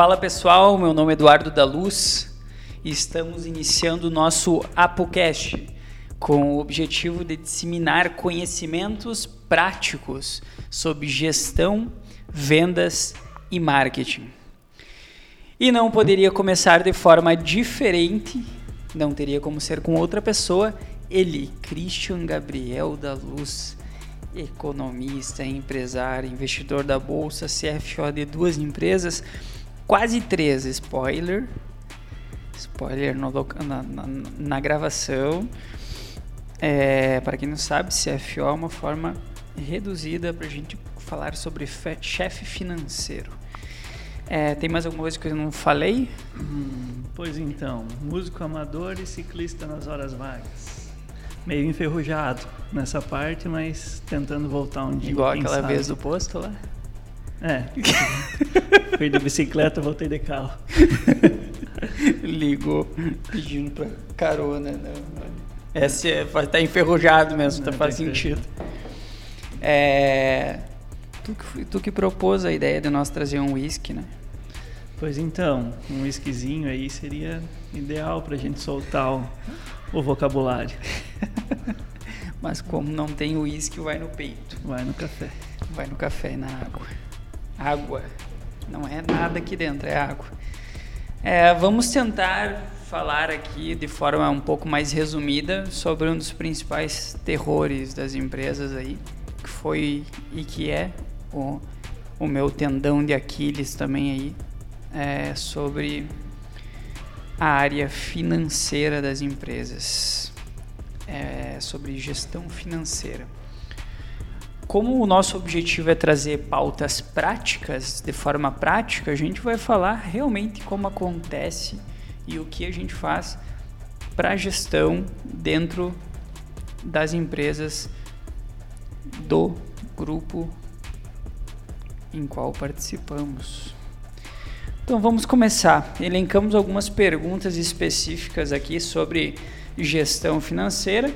Fala pessoal, meu nome é Eduardo da Luz e estamos iniciando o nosso ApoCast com o objetivo de disseminar conhecimentos práticos sobre gestão, vendas e marketing. E não poderia começar de forma diferente, não teria como ser com outra pessoa, ele, Christian Gabriel da Luz, economista, empresário, investidor da bolsa, CFO de duas empresas, quase três, spoiler, spoiler no, na, na, na, gravação. É, para quem não sabe, CFO é uma forma reduzida para a gente falar sobre chefe financeiro. É, tem mais alguma coisa que eu não falei? Hum, pois então, músico amador e ciclista nas horas vagas. Meio enferrujado nessa parte, mas tentando voltar um dia. Igual aquela sabe. vez do posto lá? É. Fui de bicicleta, voltei de carro. Ligou pedindo pra carona. Né? Essa é, tá enferrujado mesmo, tá, faz sentido. É, tu, que, tu que propôs a ideia de nós trazer um whisky, né? Pois então, um whiskyzinho aí seria ideal pra gente soltar o, o vocabulário. Mas como não tem uísque, vai no peito. Vai no café. Vai no café e na água água. Não é nada aqui dentro, é água. É, vamos tentar falar aqui de forma um pouco mais resumida sobre um dos principais terrores das empresas aí, que foi e que é o, o meu tendão de Aquiles também aí, é sobre a área financeira das empresas, é, sobre gestão financeira como o nosso objetivo é trazer pautas práticas, de forma prática, a gente vai falar realmente como acontece e o que a gente faz para a gestão dentro das empresas do grupo em qual participamos. Então vamos começar. Elencamos algumas perguntas específicas aqui sobre gestão financeira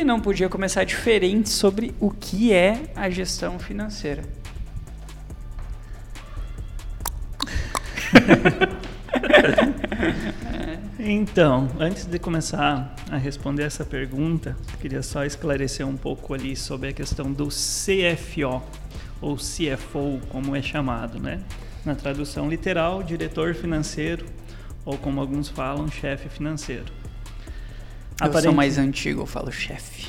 e não podia começar diferente sobre o que é a gestão financeira. então, antes de começar a responder essa pergunta, queria só esclarecer um pouco ali sobre a questão do CFO ou CFO, como é chamado, né? Na tradução literal, diretor financeiro ou como alguns falam, chefe financeiro. Eu Aparente... sou mais antigo, eu falo chefe.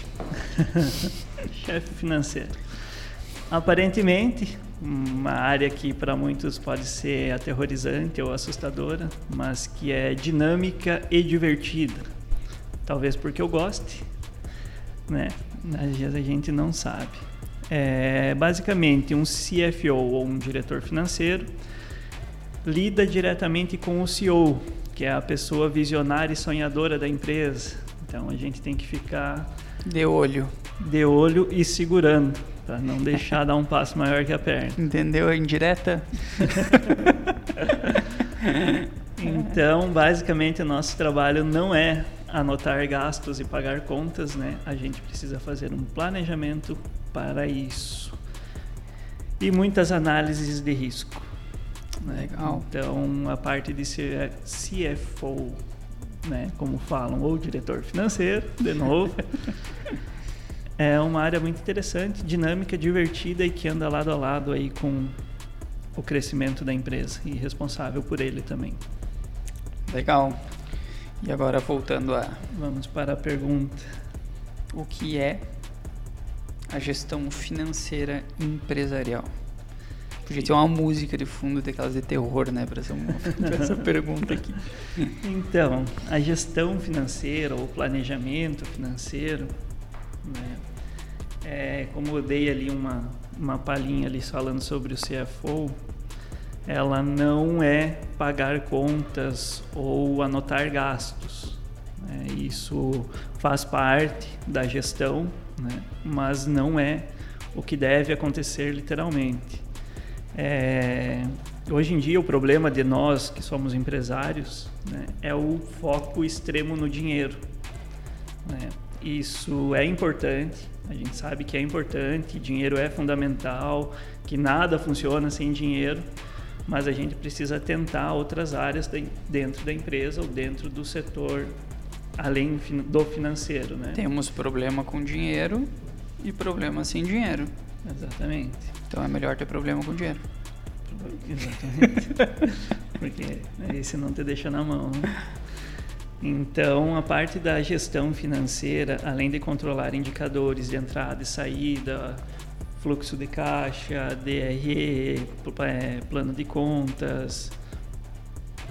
chefe financeiro. Aparentemente, uma área que para muitos pode ser aterrorizante ou assustadora, mas que é dinâmica e divertida. Talvez porque eu goste, né? Às vezes a gente não sabe. É, basicamente, um CFO ou um diretor financeiro lida diretamente com o CEO, que é a pessoa visionária e sonhadora da empresa, então a gente tem que ficar de olho, de olho e segurando para não deixar dar um passo maior que a perna. Entendeu a indireta? então, basicamente, o nosso trabalho não é anotar gastos e pagar contas, né? A gente precisa fazer um planejamento para isso. E muitas análises de risco. Né? Legal. Então, a parte de ser CFO né, como falam, ou diretor financeiro, de novo. é uma área muito interessante, dinâmica, divertida e que anda lado a lado aí com o crescimento da empresa e responsável por ele também. Legal. E agora voltando a. Vamos para a pergunta: O que é a gestão financeira empresarial? Podia ter uma música de fundo daquelas de terror, né, para essa, essa pergunta aqui. Então, a gestão financeira ou planejamento financeiro, né, é, como eu dei ali uma, uma palhinha ali falando sobre o CFO, ela não é pagar contas ou anotar gastos. Né? Isso faz parte da gestão, né? mas não é o que deve acontecer literalmente. É, hoje em dia, o problema de nós que somos empresários né, é o foco extremo no dinheiro. Né? Isso é importante, a gente sabe que é importante, dinheiro é fundamental, que nada funciona sem dinheiro, mas a gente precisa tentar outras áreas dentro da empresa ou dentro do setor além do financeiro, né? Temos problema com dinheiro e problema sem dinheiro. Exatamente. Então é melhor ter problema com dinheiro. Exatamente. Porque aí você não te deixa na mão. Né? Então, a parte da gestão financeira, além de controlar indicadores de entrada e saída, fluxo de caixa, DRE, é, plano de contas,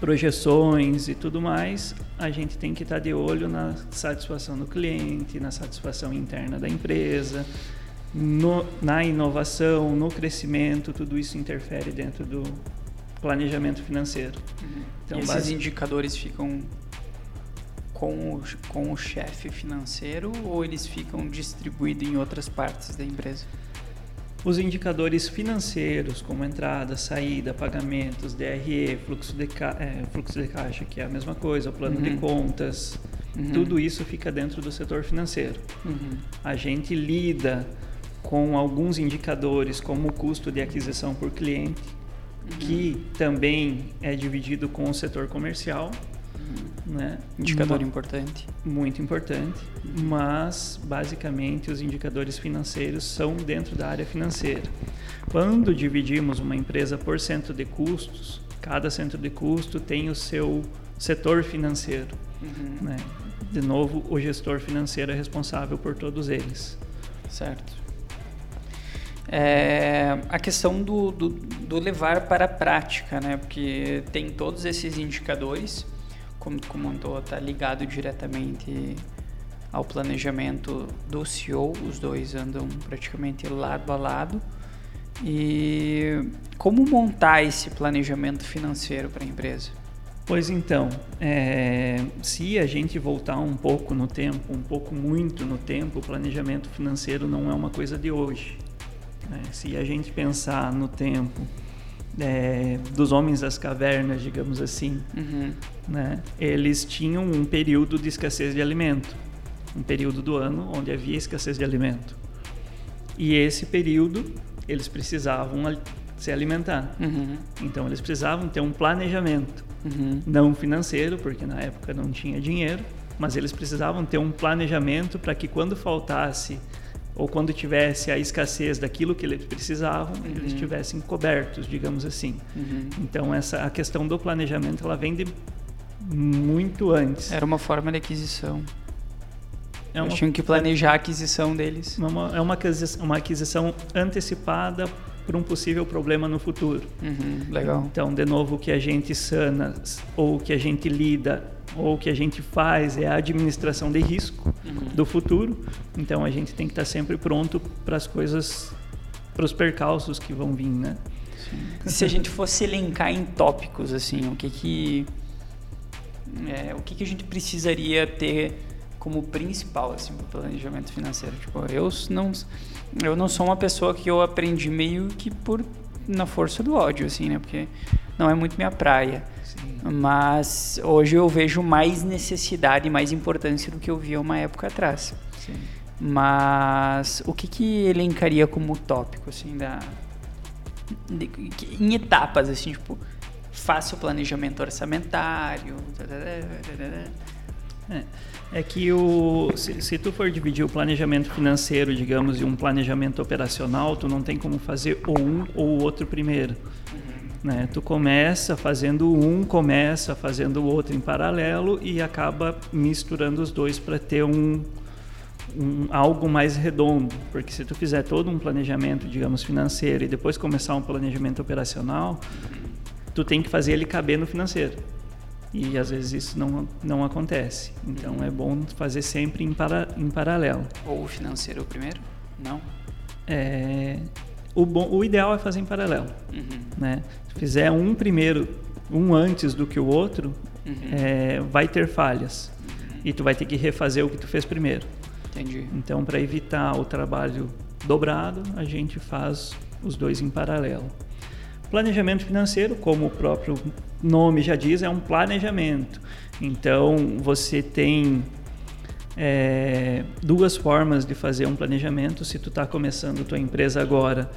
projeções e tudo mais, a gente tem que estar de olho na satisfação do cliente, na satisfação interna da empresa, no, na inovação, no crescimento, tudo isso interfere dentro do planejamento financeiro. Uhum. Então, e esses base... indicadores ficam com o, com o chefe financeiro ou eles ficam distribuídos em outras partes da empresa? Os indicadores financeiros, como entrada, saída, pagamentos, DRE, fluxo de, ca... é, fluxo de caixa, que é a mesma coisa, o plano uhum. de contas, uhum. tudo isso fica dentro do setor financeiro. Uhum. A gente lida com alguns indicadores, como o custo de aquisição por cliente, uhum. que também é dividido com o setor comercial né? Indicador Uma, importante. Muito importante, mas basicamente os indicadores financeiros são dentro da área financeira. Quando dividimos uma empresa por centro de custos, cada centro de custo tem o seu setor financeiro. Uhum. Né? De novo, o gestor financeiro é responsável por todos eles. Certo. É, a questão do, do, do, levar para a prática, né? Porque tem todos esses indicadores como tu comentou, está ligado diretamente ao planejamento do CEO, os dois andam praticamente lado a lado. E como montar esse planejamento financeiro para a empresa? Pois então, é, se a gente voltar um pouco no tempo, um pouco muito no tempo, o planejamento financeiro não é uma coisa de hoje. Né? Se a gente pensar no tempo é, dos homens das cavernas, digamos assim, uhum. né? eles tinham um período de escassez de alimento, um período do ano onde havia escassez de alimento. E esse período eles precisavam se alimentar. Uhum. Então eles precisavam ter um planejamento, uhum. não financeiro, porque na época não tinha dinheiro, mas eles precisavam ter um planejamento para que quando faltasse ou quando tivesse a escassez daquilo que eles precisavam, uhum. eles estivessem cobertos, digamos assim. Uhum. Então essa a questão do planejamento ela vem de muito antes. Era uma forma de aquisição. É uma, Eles tinham que planejar a aquisição deles. Uma, é uma aquisição, uma aquisição antecipada para um possível problema no futuro. Uhum, legal. Então, de novo, o que a gente sana ou o que a gente lida ou o que a gente faz é a administração de risco uhum. do futuro. Então a gente tem que estar sempre pronto para as coisas, para os percalços que vão vir, né? Se a gente fosse elencar em tópicos assim, o que que é, o que que a gente precisaria ter como principal assim para o planejamento financeiro? Tipo, eu não eu não sou uma pessoa que eu aprendi meio que por na força do ódio assim, né? Porque não é muito minha praia. Mas hoje eu vejo mais necessidade e mais importância do que eu via uma época atrás. Sim. Mas o que que elencaria como tópico, assim, da... De, em etapas, assim, tipo, faça o planejamento orçamentário... É, é que o, se, se, tu for dividir o planejamento financeiro, digamos, e um planejamento operacional, tu não tem como fazer ou um ou o outro primeiro. Né? Tu começa fazendo um, começa fazendo o outro em paralelo e acaba misturando os dois para ter um, um, algo mais redondo. Porque se tu fizer todo um planejamento, digamos, financeiro e depois começar um planejamento operacional, tu tem que fazer ele caber no financeiro. E às vezes isso não, não acontece. Então é bom fazer sempre em, para, em paralelo. Ou o financeiro primeiro? Não? É, o, bom, o ideal é fazer em paralelo. Uhum. Né? fizer um primeiro, um antes do que o outro, uhum. é, vai ter falhas. Uhum. E tu vai ter que refazer o que tu fez primeiro. Entendi. Então, para evitar o trabalho dobrado, a gente faz os dois em paralelo. Planejamento financeiro, como o próprio nome já diz, é um planejamento. Então, você tem é, duas formas de fazer um planejamento. Se tu está começando tua empresa agora,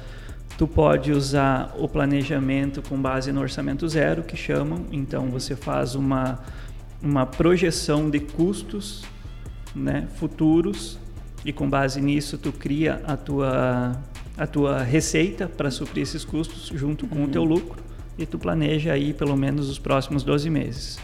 tu pode usar o planejamento com base no orçamento zero, que chamam. Então você faz uma uma projeção de custos, né, futuros e com base nisso tu cria a tua a tua receita para suprir esses custos junto com uhum. o teu lucro e tu planeja aí pelo menos os próximos 12 meses.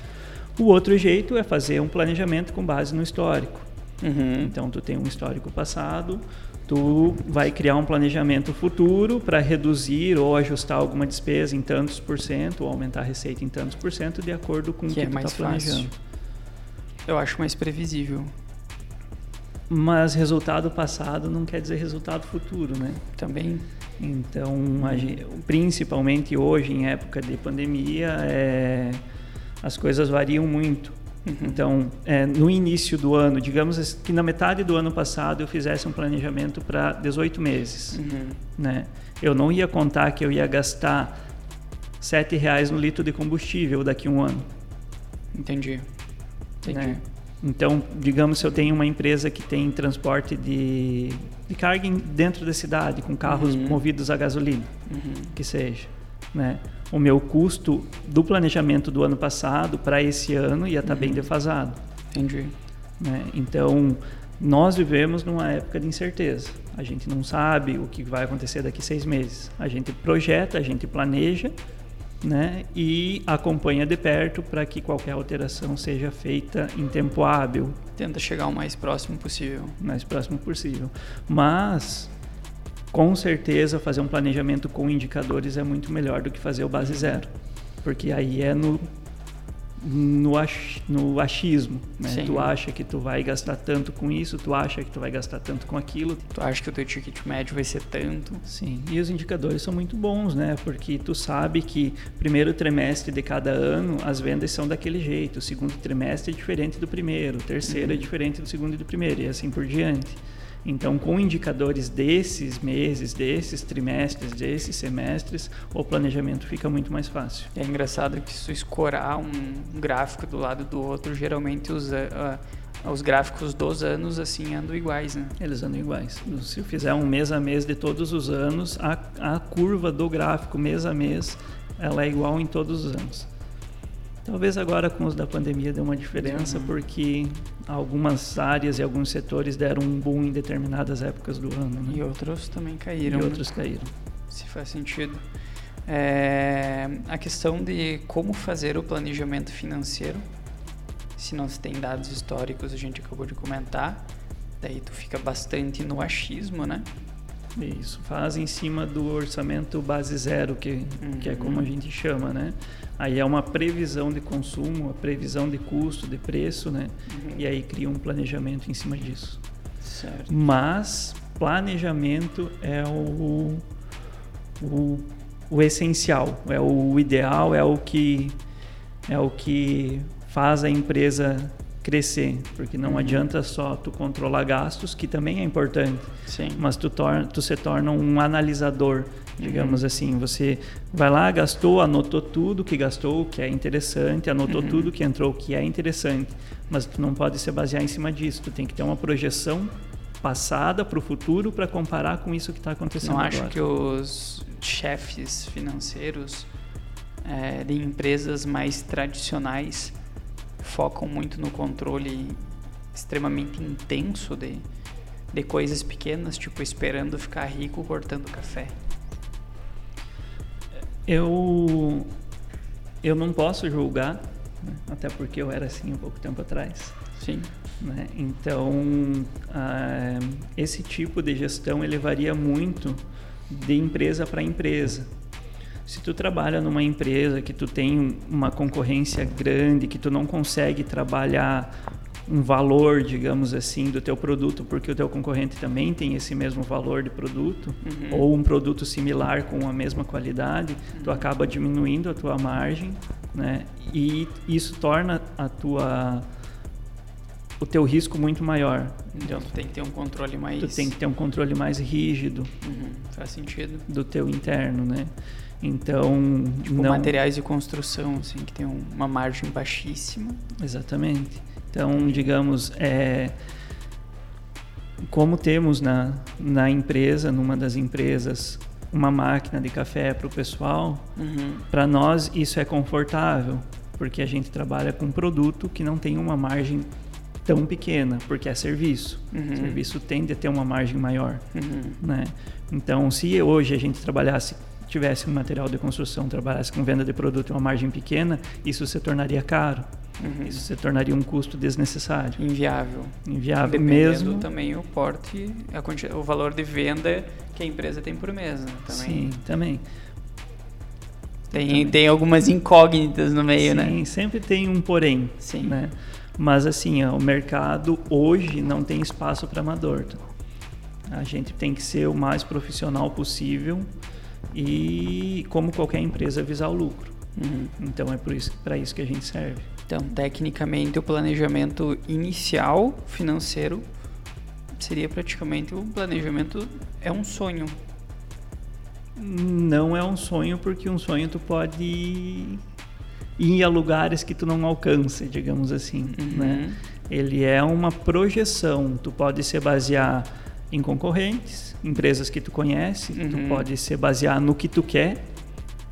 O outro jeito é fazer um planejamento com base no histórico. Uhum. Então tu tem um histórico passado, tu vai criar um planejamento futuro para reduzir ou ajustar alguma despesa em tantos por cento ou aumentar a receita em tantos por cento de acordo com o que, é tu está planejando. Fácil. Eu acho mais previsível. Mas resultado passado não quer dizer resultado futuro, né? Também. Então, principalmente hoje, em época de pandemia, é, as coisas variam muito. Uhum. Então, é, no início do ano, digamos que na metade do ano passado eu fizesse um planejamento para 18 meses, uhum. né? Eu não ia contar que eu ia gastar sete reais no litro de combustível daqui a um ano. Entendi. Entendi. Né? Então, digamos se eu tenho uma empresa que tem transporte de, de carga dentro da cidade, com carros uhum. movidos a gasolina, uhum. que seja, né? O meu custo do planejamento do ano passado para esse ano ia estar tá uhum. bem defasado. Entendi. Né? Então, nós vivemos numa época de incerteza. A gente não sabe o que vai acontecer daqui seis meses. A gente projeta, a gente planeja né? E acompanha de perto para que qualquer alteração seja feita em tempo hábil. Tenta chegar o mais próximo possível. Mais próximo possível. Mas com certeza fazer um planejamento com indicadores é muito melhor do que fazer o base zero, porque aí é no no, ach, no achismo, né? Sim. Tu acha que tu vai gastar tanto com isso, tu acha que tu vai gastar tanto com aquilo. Tu acha que o teu ticket médio vai ser tanto. Sim, e os indicadores são muito bons, né? Porque tu sabe que primeiro trimestre de cada ano as vendas são daquele jeito, o segundo trimestre é diferente do primeiro, o terceiro é uhum. é diferente do segundo e do primeiro, e assim por diante. Então, com indicadores desses meses, desses trimestres, desses semestres, o planejamento fica muito mais fácil. É engraçado que se escorar um gráfico do lado do outro, geralmente os, uh, os gráficos dos anos assim andam iguais, né? Eles andam iguais. Se eu fizer um mês a mês de todos os anos, a, a curva do gráfico mês a mês, ela é igual em todos os anos. Talvez agora com os da pandemia dê uma diferença, porque algumas áreas e alguns setores deram um boom em determinadas épocas do ano. Né? E outros também caíram. E outros né? caíram. Se faz sentido. É, a questão de como fazer o planejamento financeiro, se não se tem dados históricos, a gente acabou de comentar, daí tu fica bastante no achismo, né? Isso, faz em cima do orçamento base zero, que, uhum. que é como a gente chama, né? Aí é uma previsão de consumo, uma previsão de custo, de preço, né? Uhum. E aí cria um planejamento em cima disso. Certo. Mas planejamento é o, o, o essencial, é o ideal, é o que é o que faz a empresa crescer, porque não uhum. adianta só tu controlar gastos, que também é importante, Sim. mas tu, torna, tu se torna um analisador digamos uhum. assim. Você vai lá, gastou, anotou tudo que gastou, que é interessante, anotou uhum. tudo que entrou, que é interessante, mas tu não pode se basear em cima disso. Tu tem que ter uma projeção passada para o futuro para comparar com isso que está acontecendo não agora. acho que os chefes financeiros é, de empresas mais tradicionais focam muito no controle extremamente intenso de, de coisas pequenas, tipo esperando ficar rico cortando café. Eu eu não posso julgar, né? até porque eu era assim um pouco tempo atrás. Sim. Né? Então, ah, esse tipo de gestão ele varia muito de empresa para empresa. Se tu trabalha numa empresa que tu tem uma concorrência grande, que tu não consegue trabalhar um valor, digamos assim, do teu produto, porque o teu concorrente também tem esse mesmo valor de produto, uhum. ou um produto similar com a mesma qualidade, uhum. tu acaba diminuindo a tua margem, né? E isso torna a tua o teu risco muito maior. Então tu tem que ter um controle mais. Tu tem que ter um controle mais rígido. Uhum. Faz sentido. Do teu interno, né? Então. Tipo não... materiais de construção, assim, que tem uma margem baixíssima. Exatamente. Então, digamos, é, como temos na, na empresa, numa das empresas, uma máquina de café para o pessoal, Uhum. para nós isso é confortável, porque a gente trabalha com um produto que não tem uma margem tão pequena, porque é serviço. Uhum. Serviço tende a ter uma margem maior, Uhum. né? Então, se hoje a gente trabalhasse, tivesse um material de construção, trabalhasse com venda de produto em uma margem pequena, isso se tornaria caro. Uhum. Isso se tornaria um custo desnecessário, Inviável. inviável Dependendo mesmo. também o porte, o valor de venda que a empresa tem por mês. né? Também. Sim, também. Tem, também. tem algumas incógnitas no meio, Sim, né? sempre tem um porém, Sim. né? Mas assim, ó, o mercado hoje não tem espaço para amador. tá? A gente tem que ser o mais profissional possível e, como qualquer empresa, visar o lucro. Uhum. Então é por isso, para isso que a gente serve. Então, tecnicamente, o planejamento inicial financeiro seria praticamente um planejamento é um sonho. Não é um sonho porque um sonho tu pode ir a lugares que tu não alcança, digamos assim, Uhum. né? Ele é uma projeção. Tu pode se basear em concorrentes, empresas que tu conhece, tu Uhum. pode se basear no que tu quer,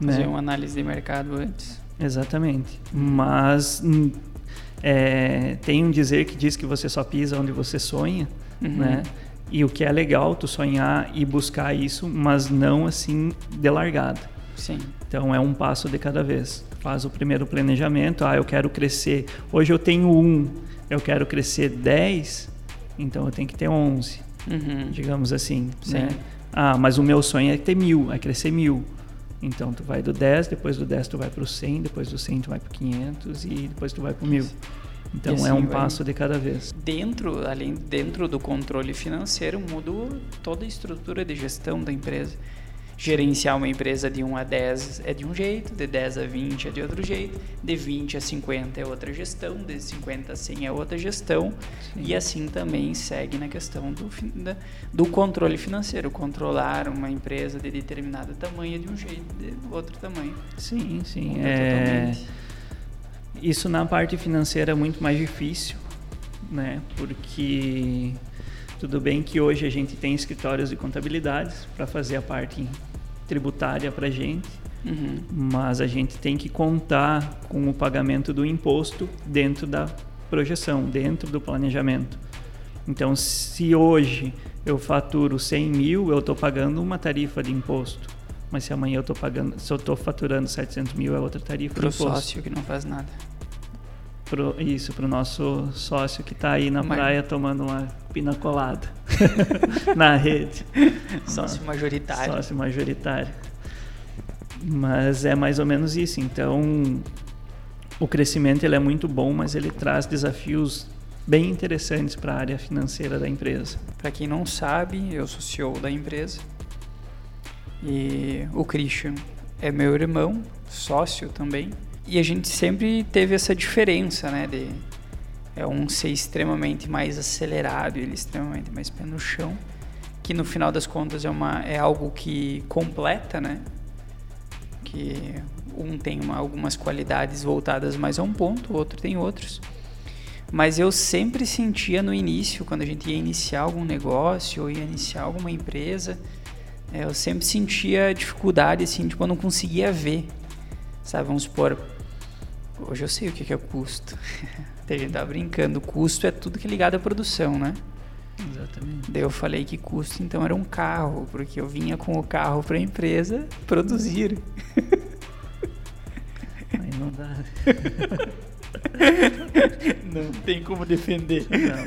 Fazer né? uma análise de mercado antes. Exatamente. Mas hum, é, tem um dizer que diz que você só pisa onde você sonha, Uhum. né? E o que é legal, tu sonhar e buscar isso, mas não assim de largada. Sim. Então é um passo de cada vez. Faz o primeiro planejamento. Ah, eu quero crescer. Hoje eu tenho um, eu quero crescer 10, então eu tenho que ter 11, Uhum. digamos assim. Sim. Né? Ah, mas o meu sonho é ter mil, é crescer mil. Então tu vai do 10, depois do 10 tu vai para o 100, depois do 100 tu vai para 500 e depois tu vai para o mil. Então E assim é um passo de cada vez. Dentro, além dentro do controle financeiro, mudou toda a estrutura de gestão da empresa. Gerenciar uma empresa de 1 a 10 é de um jeito, de 10 a 20 é de outro jeito, de 20 a 50 é outra gestão, de 50 a 100 é outra gestão, Sim. e assim também segue na questão do, da- do controle financeiro. Controlar uma empresa de determinado tamanho é de um jeito, de outro tamanho. Sim, sim. É... totalmente. Isso na parte financeira é muito mais difícil, né? Porque tudo bem que hoje a gente tem escritórios de contabilidades para fazer a parte tributária para gente, Uhum. mas a gente tem que contar com o pagamento do imposto dentro da projeção, dentro do planejamento. Então, se hoje eu faturo 100 mil, eu estou pagando uma tarifa de imposto. Mas se amanhã eu estou pagando, se eu estou faturando 700 mil, é outra tarifa Pro de imposto. sócio que não faz nada. Pro, isso, para o nosso sócio que está aí na praia tomando uma pina colada na rede. Sócio majoritário. Sócio majoritário. Mas é mais ou menos isso. Então, o crescimento ele é muito bom, mas ele traz desafios bem interessantes para a área financeira da empresa. Para quem não sabe, eu sou CEO da empresa. E o Christian é meu irmão, sócio também. E a gente sempre teve essa diferença, né? De é um ser extremamente mais acelerado, ele extremamente mais pé no chão. Que no final das contas é, uma, é algo que completa, né? Que um tem uma, algumas qualidades voltadas mais a um ponto, o outro tem outros. Mas eu sempre sentia no início, quando a gente ia iniciar algum negócio ou ia iniciar alguma empresa, eh, eu sempre sentia dificuldade, assim, tipo, eu não conseguia ver. Sabe, vamos supor, hoje eu sei o que é custo. a gente tá brincando, custo é tudo que é ligado à produção, né? Exatamente. Daí eu falei que custo então era um carro, porque eu vinha com o carro para a empresa produzir. Aí não dá. Não tem como defender. Não.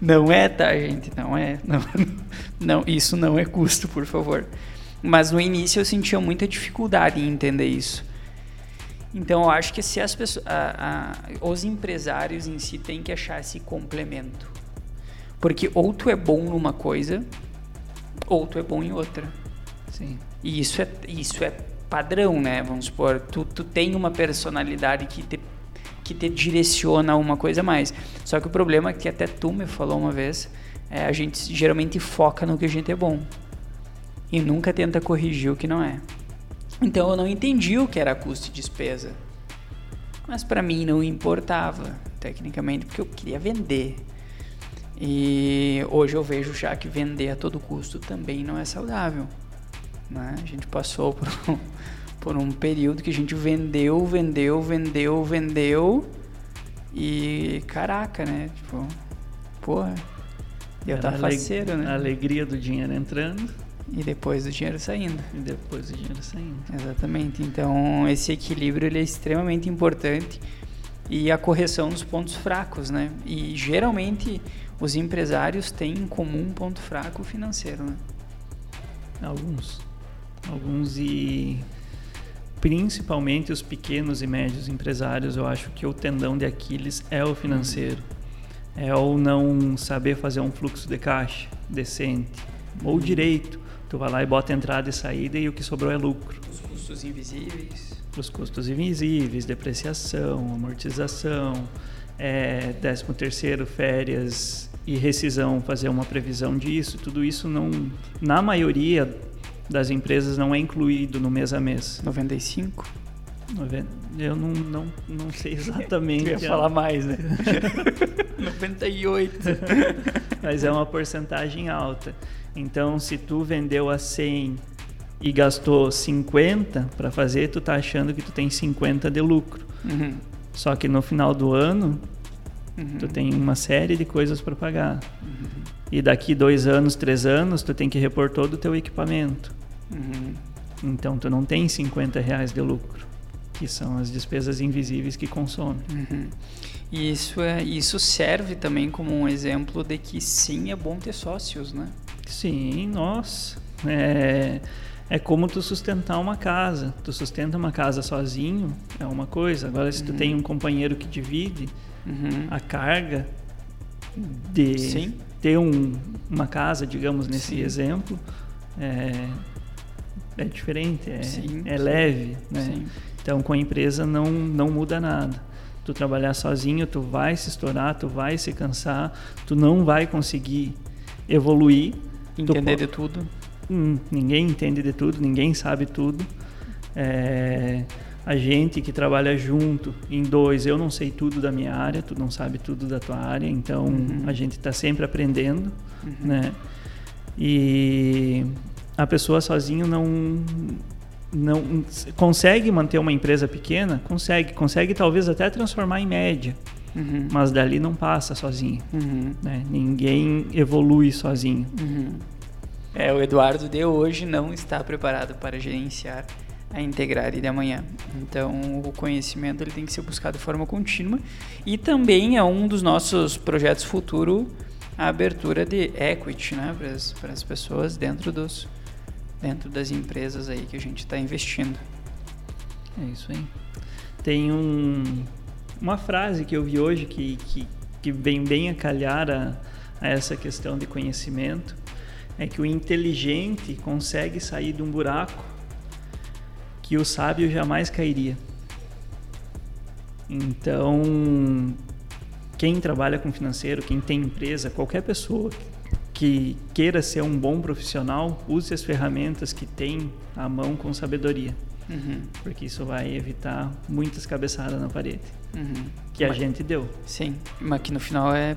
Não é, tá, gente? Não é. Não, não, isso não é custo, por favor. Mas no início eu sentia muita dificuldade em entender isso. Então eu acho que se as pessoas, a- a- os empresários em si têm que achar esse complemento, porque ou tu é bom numa coisa, ou tu é bom em outra. Sim. E isso é, isso é padrão, né? Vamos supor, tu, tu tem uma personalidade que te, que te direciona a uma coisa a mais. Só que o problema é que até tu me falou uma vez, é, a gente geralmente foca no que a gente é bom. E nunca tenta corrigir o que não é. Então eu não entendi o que era custo e despesa. Mas para mim não importava, tecnicamente, porque eu queria vender. E hoje eu vejo já que vender a todo custo também não é saudável. Né? A gente passou por um, por um período que a gente vendeu, vendeu, vendeu, vendeu e caraca, né? Tipo, porra, eu tava faceiro, né? A alegria do dinheiro entrando. E depois do dinheiro saindo. E depois do dinheiro saindo. Exatamente. Então, esse equilíbrio ele é extremamente importante e a correção dos pontos fracos, né? E geralmente os empresários têm em comum um ponto fraco financeiro, né? Alguns. Alguns e principalmente os pequenos e médios empresários, eu acho que o tendão de Aquiles é o financeiro. É o não saber fazer um fluxo de caixa decente ou direito. Tu vai lá e bota entrada e saída e o que sobrou é lucro. Os custos invisíveis. Os custos invisíveis, depreciação, amortização, é, 13 terceiro, férias e rescisão, fazer uma previsão disso, tudo isso não, na maioria das empresas não é incluído no mês a mês. 95? Eu não, não, não sei exatamente. Eu ia falar mais, né? 98. Mas é uma porcentagem alta. Então, se tu vendeu a 100 e gastou 50 para fazer, tu tá achando que tu tem 50 de lucro. Uhum. Só que no final do ano, uhum. tu tem uma série de coisas para pagar. Uhum. E daqui dois anos, três anos, tu tem que repor todo o teu equipamento. Uhum. Então tu não tem 50 reais de lucro, que são as despesas invisíveis que consomem. Uhum. E isso, é, isso serve também como um exemplo de que sim, é bom ter sócios, né? Sim, nossa. É, é como tu sustentar uma casa. Tu sustenta uma casa sozinho, é uma coisa. Agora, se tu uhum. tem um companheiro que divide uhum. a carga de sim. ter um, uma casa, digamos, nesse sim. exemplo, é, é diferente, é, sim, é leve, né? Sim. Então com a empresa não, não muda nada. Tu trabalhar sozinho, tu vai se estourar, tu vai se cansar, tu não vai conseguir evoluir. Entender tu, de tudo. Hum, ninguém entende de tudo, ninguém sabe tudo. É, a gente que trabalha junto, em dois, eu não sei tudo da minha área, tu não sabe tudo da tua área, então uhum. a gente está sempre aprendendo, uhum. né? E a pessoa sozinho não não consegue manter uma empresa pequena, consegue, consegue talvez até transformar em média, uhum. mas dali não passa sozinho. Uhum. Né? Ninguém evolui sozinho. Uhum. É, o Eduardo de hoje não está preparado para gerenciar a integrar de amanhã. Então, o conhecimento ele tem que ser buscado de forma contínua e também é um dos nossos projetos futuro a abertura de equity, né, para as pessoas dentro dos dentro das empresas aí que a gente está investindo. É isso aí. Tem um, uma frase que eu vi hoje que, que, que vem bem a calhar a, a essa questão de conhecimento, é que o inteligente consegue sair de um buraco que o sábio jamais cairia. Então, quem trabalha com financeiro, quem tem empresa, qualquer pessoa que queira ser um bom profissional, use as ferramentas que tem à mão com sabedoria. Uhum. Porque isso vai evitar muitas cabeçadas na parede. Uhum. Que a gente deu. Sim, mas que no final é.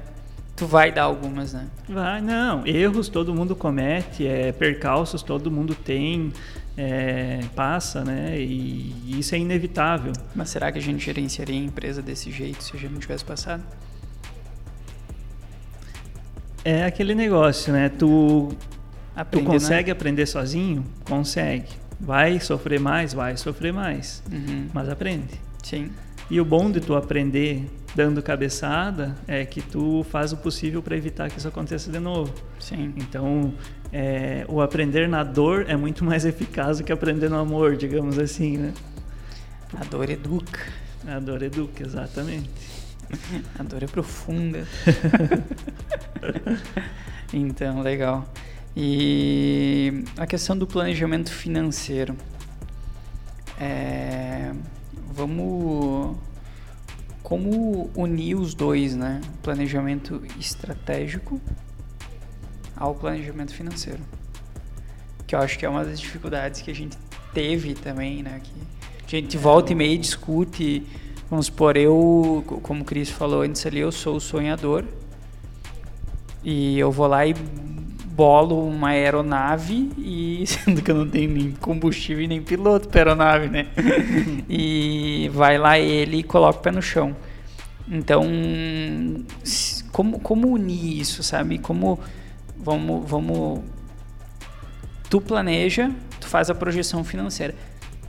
Tu vai dar algumas, né? Vai, não. Erros todo mundo comete, é, percalços todo mundo tem, é, passa, né? E, e isso é inevitável. Mas será que a gente gerenciaria a empresa desse jeito se a gente não tivesse passado? É aquele negócio, né? Tu, tu consegue né? aprender sozinho? Consegue. Vai sofrer mais? Vai sofrer mais. Uhum. Mas aprende. Sim. E o bom de tu aprender dando cabeçada é que tu faz o possível para evitar que isso aconteça de novo. Sim. Então, é, o aprender na dor é muito mais eficaz do que aprender no amor, digamos assim, né? A dor educa. A dor educa, exatamente. A dor é profunda. então, legal. E a questão do planejamento financeiro. É, vamos. Como unir os dois, né? Planejamento estratégico ao planejamento financeiro. Que eu acho que é uma das dificuldades que a gente teve também, né? Que a gente volta e meia discute Vamos supor, eu, como o Cris falou antes ali, eu sou o sonhador. E eu vou lá e bolo uma aeronave e sendo que eu não tenho nem combustível e nem piloto para aeronave, né? e vai lá ele e coloca o pé no chão. Então, como, como unir isso, sabe? Como vamos, vamos tu planeja, tu faz a projeção financeira.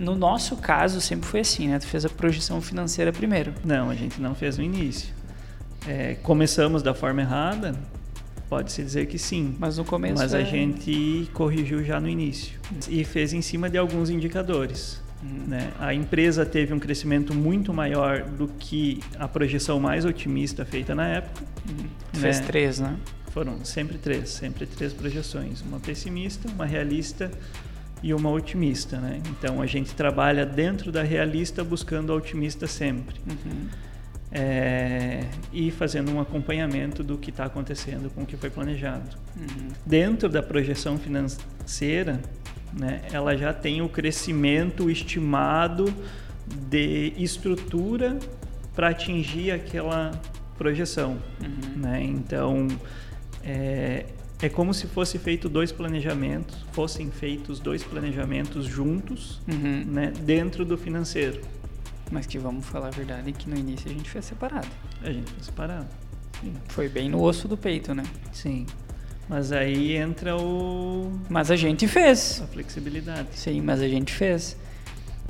No nosso caso, sempre foi assim, né? Tu fez a projeção financeira primeiro. Não, a gente não fez no início. É, começamos da forma errada, pode-se dizer que sim. Mas no começo. Mas é... a gente corrigiu já no início e fez em cima de alguns indicadores. Hum. Né? A empresa teve um crescimento muito maior do que a projeção mais otimista feita na época. Hum. Né? Fez três, né? Foram sempre três, sempre três projeções, uma pessimista, uma realista e uma otimista, né? Então a gente trabalha dentro da realista buscando a otimista sempre. Uhum. É, e fazendo um acompanhamento do que está acontecendo com o que foi planejado. Uhum. Dentro da projeção financeira, né, ela já tem o crescimento estimado de estrutura para atingir aquela projeção. Uhum. Né? Então, é, é como se fosse feito dois planejamentos, fossem feitos dois planejamentos juntos, uhum. né, dentro do financeiro. Mas que vamos falar a verdade que no início a gente fez separado. A gente fez separado. Sim. Foi bem no osso do peito, né? Sim. Mas aí entra o. Mas a gente fez. A flexibilidade. Sim, mas a gente fez.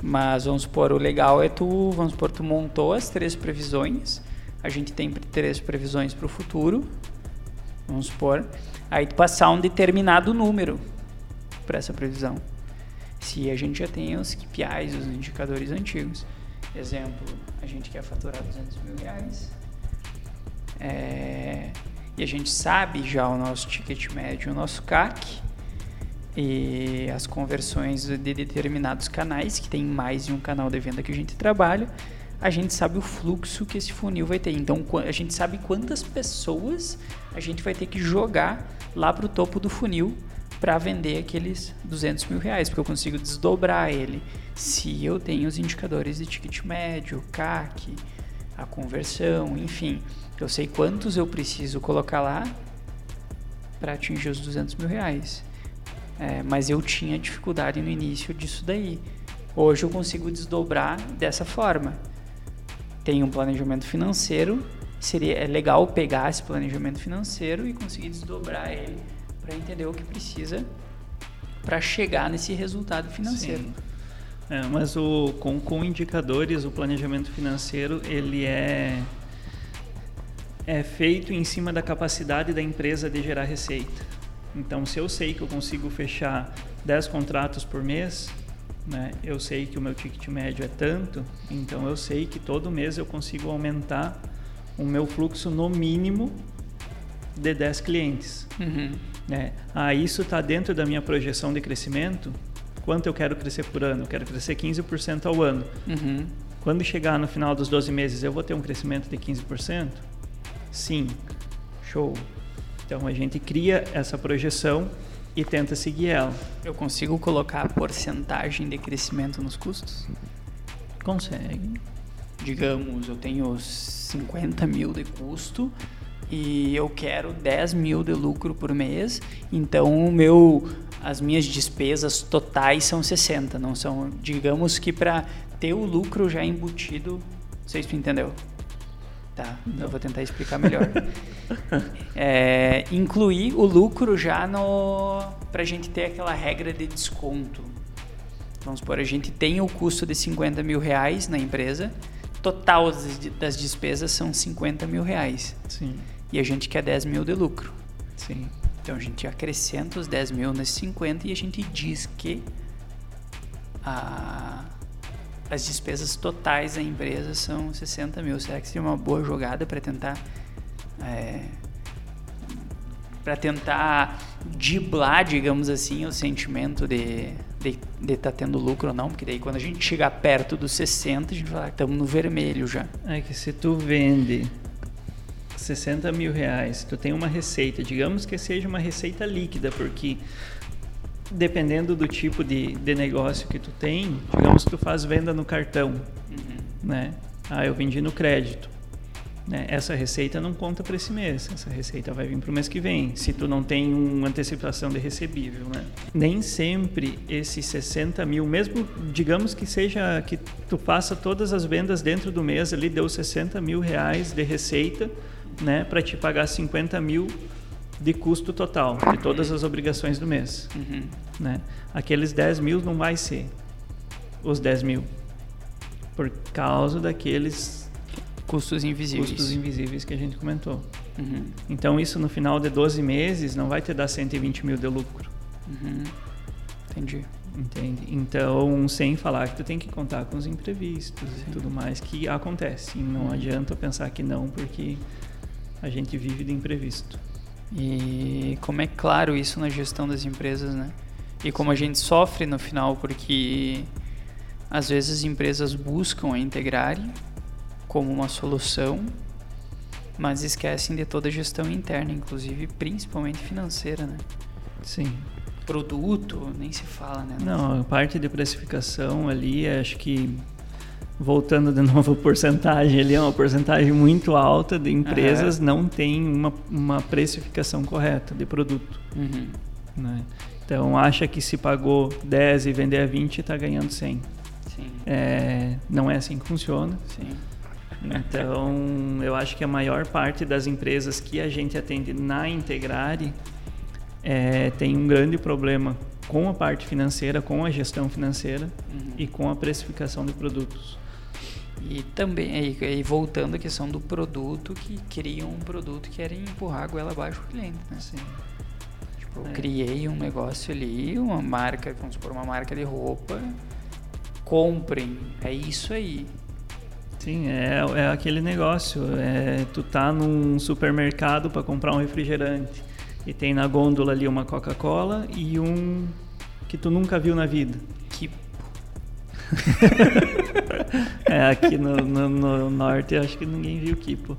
Mas vamos supor, o legal é tu, vamos supor, tu montou as três previsões. A gente tem três previsões para o futuro vamos supor, aí tu passar um determinado número para essa previsão. Se a gente já tem os KPIs, os indicadores antigos. Exemplo, a gente quer faturar 200 mil reais. É, e a gente sabe já o nosso ticket médio, o nosso CAC e as conversões de determinados canais, que tem mais de um canal de venda que a gente trabalha, a gente sabe o fluxo que esse funil vai ter. Então, a gente sabe quantas pessoas a gente vai ter que jogar lá para o topo do funil para vender aqueles 200 mil reais, porque eu consigo desdobrar ele se eu tenho os indicadores de ticket médio, CAC, a conversão, enfim. Eu sei quantos eu preciso colocar lá para atingir os 200 mil reais. É, mas eu tinha dificuldade no início disso daí. Hoje eu consigo desdobrar dessa forma tem um planejamento financeiro, seria é legal pegar esse planejamento financeiro e conseguir desdobrar ele para entender o que precisa para chegar nesse resultado financeiro. É, mas o, com, com indicadores, o planejamento financeiro ele é, é feito em cima da capacidade da empresa de gerar receita. Então, se eu sei que eu consigo fechar 10 contratos por mês, né? Eu sei que o meu ticket médio é tanto, então eu sei que todo mês eu consigo aumentar o meu fluxo no mínimo de 10 clientes. Uhum. Né? Ah, isso está dentro da minha projeção de crescimento. Quanto eu quero crescer por ano? Eu quero crescer 15% ao ano. Uhum. Quando chegar no final dos 12 meses, eu vou ter um crescimento de 15%? Sim. Show. Então a gente cria essa projeção e tenta seguir ela. Eu consigo colocar a porcentagem de crescimento nos custos? Consegue. Digamos, eu tenho 50 mil de custo e eu quero 10 mil de lucro por mês, então o meu, as minhas despesas totais são 60, não são, digamos que para ter o lucro já embutido, não sei se entendeu. Tá, eu vou tentar explicar melhor. é, incluir o lucro já no para a gente ter aquela regra de desconto. Vamos supor, a gente tem o custo de 50 mil reais na empresa, total das despesas são 50 mil reais. Sim. E a gente quer 10 mil de lucro. Sim. Então a gente acrescenta os 10 mil nesses 50 e a gente diz que a, as despesas totais da empresa são 60 mil. Será que seria uma boa jogada para tentar é, para tentar diblar, digamos assim, o sentimento de de estar tá tendo lucro ou não, porque daí quando a gente chegar perto dos 60, a gente fala, estamos no vermelho já. É que se tu vende 60 mil reais, tu tem uma receita, digamos que seja uma receita líquida, porque dependendo do tipo de, de negócio que tu tem, digamos que tu faz venda no cartão, uhum. né? Ah, eu vendi no crédito. Né? Essa receita não conta para esse mês, essa receita vai vir para o mês que vem, se tu não tem uma antecipação de recebível. Né? Nem sempre esses 60 mil, mesmo digamos que seja que tu faça todas as vendas dentro do mês, ali deu 60 mil reais de receita né, para te pagar 50 mil de custo total de todas as obrigações do mês. Uhum. Né? Aqueles 10 mil não vai ser os 10 mil por causa daqueles Custos invisíveis. Custos invisíveis que a gente comentou. Uhum. Então, isso no final de 12 meses não vai te dar 120 mil de lucro. Uhum. Entendi. Entende? Então, sem falar que tu tem que contar com os imprevistos Sim. e tudo mais que acontece. E não uhum. adianta pensar que não, porque a gente vive de imprevisto. E como é claro isso na gestão das empresas, né? E como a gente sofre no final, porque às vezes as empresas buscam a integrarem como uma solução, mas esquecem de toda a gestão interna, inclusive principalmente financeira, né? Sim. Produto, nem se fala, né? Não, a parte de precificação ali, acho que voltando de novo a porcentagem, ali é uma porcentagem muito alta de empresas uhum. não tem uma, uma precificação correta de produto. Uhum. Né? Então acha que se pagou 10 e vender a 20 está ganhando 100. Sim. É, não é assim que funciona. Sim. Então, eu acho que a maior parte das empresas que a gente atende na Integrare é, tem um grande problema com a parte financeira, com a gestão financeira uhum. e com a precificação de produtos. E também, e, e voltando à questão do produto, que criam um produto que era empurrar a goela abaixo do cliente, né? Sim. Tipo, eu é. criei um negócio ali, uma marca, vamos supor, uma marca de roupa, comprem, é isso aí. Sim, é, é aquele negócio. É, tu tá num supermercado para comprar um refrigerante e tem na gôndola ali uma Coca-Cola e um que tu nunca viu na vida. Tipo. é, aqui no, no, no, norte acho que ninguém viu Kipo.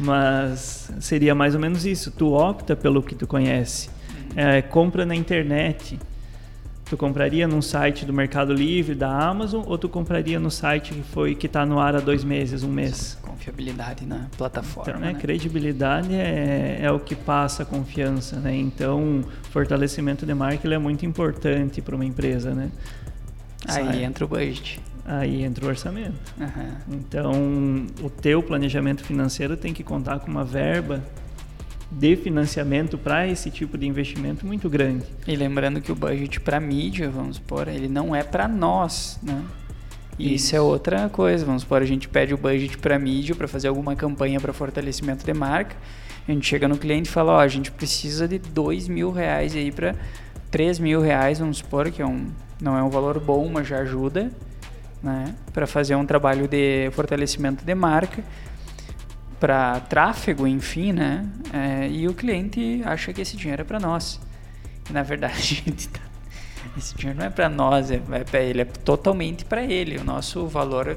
Mas seria mais ou menos isso. Tu opta pelo que tu conhece. É, compra na internet Tu compraria num site do Mercado Livre, da Amazon, ou tu compraria no site que foi que está no ar há dois meses, um mês? Confiabilidade na plataforma. Então, né? né? Credibilidade é, é o que passa confiança, né? Então, fortalecimento de marca é muito importante para uma empresa, né? Aí Sai. entra o budget. Aí entra o orçamento. Uhum. Então, o teu planejamento financeiro tem que contar com uma verba de financiamento para esse tipo de investimento muito grande. E lembrando que o budget para mídia, vamos supor, ele não é para nós, né? E isso. isso é outra coisa. Vamos supor, a gente pede o budget para mídia para fazer alguma campanha para fortalecimento de marca. A gente chega no cliente e fala, ó, a gente precisa de dois mil reais aí para três mil reais, vamos supor, que é um, não é um valor bom, mas já ajuda, né? Para fazer um trabalho de fortalecimento de marca para tráfego, enfim, né? É, e o cliente acha que esse dinheiro é para nós. E, na verdade, tá, esse dinheiro não é para nós, é, é ele é totalmente para ele. O nosso valor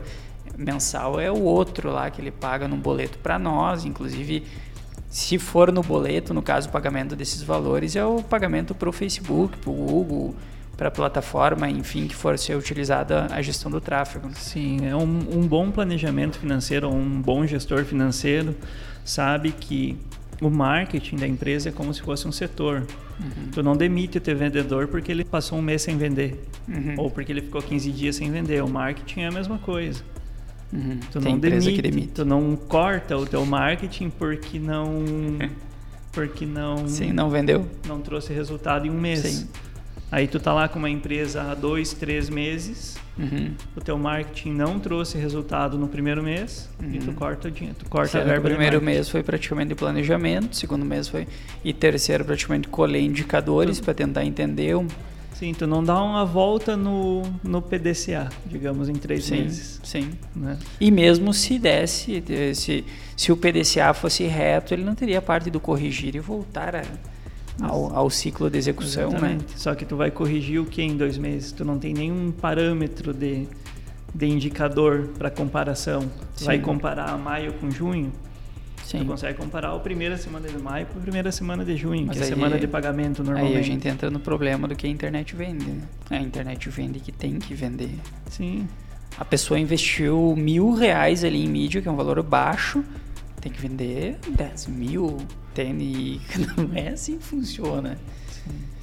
mensal é o outro lá que ele paga no boleto para nós, inclusive se for no boleto, no caso o pagamento desses valores é o pagamento para o Facebook, para o Google, para a plataforma, enfim, que for ser utilizada a gestão do tráfego. Sim, é um, um bom planejamento financeiro, um bom gestor financeiro sabe que o marketing da empresa é como se fosse um setor. Uhum. Tu não demite o teu vendedor porque ele passou um mês sem vender uhum. ou porque ele ficou 15 dias sem vender. O marketing é a mesma coisa. Uhum. Tu Tem não demite, demite, tu não corta o teu marketing porque não porque não Sim, não vendeu, não trouxe resultado em um mês. Sim. Aí tu tá lá com uma empresa há dois, três meses, uhum. o teu marketing não trouxe resultado no primeiro mês uhum. e tu uhum. corta o dinheiro, tu corta a verba. O primeiro mês foi praticamente de planejamento, segundo mês foi e terceiro praticamente colher indicadores para tentar entender um Sim, tu não dá uma volta no, no PDCA, digamos, em três sim, meses. Sim. Né? E mesmo se desse, se, se o PDCA fosse reto, ele não teria parte do corrigir e voltar a ao, ao ciclo de execução, né? Exatamente. né? Só que tu vai corrigir o que em dois meses? Tu não tem nenhum parâmetro de, de indicador para comparação. Sim. Vai comparar maio com junho? Sim. Tu consegue comparar a primeira semana de maio com a primeira semana de junho, Mas que é a semana de pagamento normalmente. Aí a gente entra no problema do que a internet vende. Né? A internet vende que tem que vender. Sim. A pessoa investiu mil reais ali em mídia, que é um valor baixo, tem que vender 10 mil tênis. Não é assim que funciona.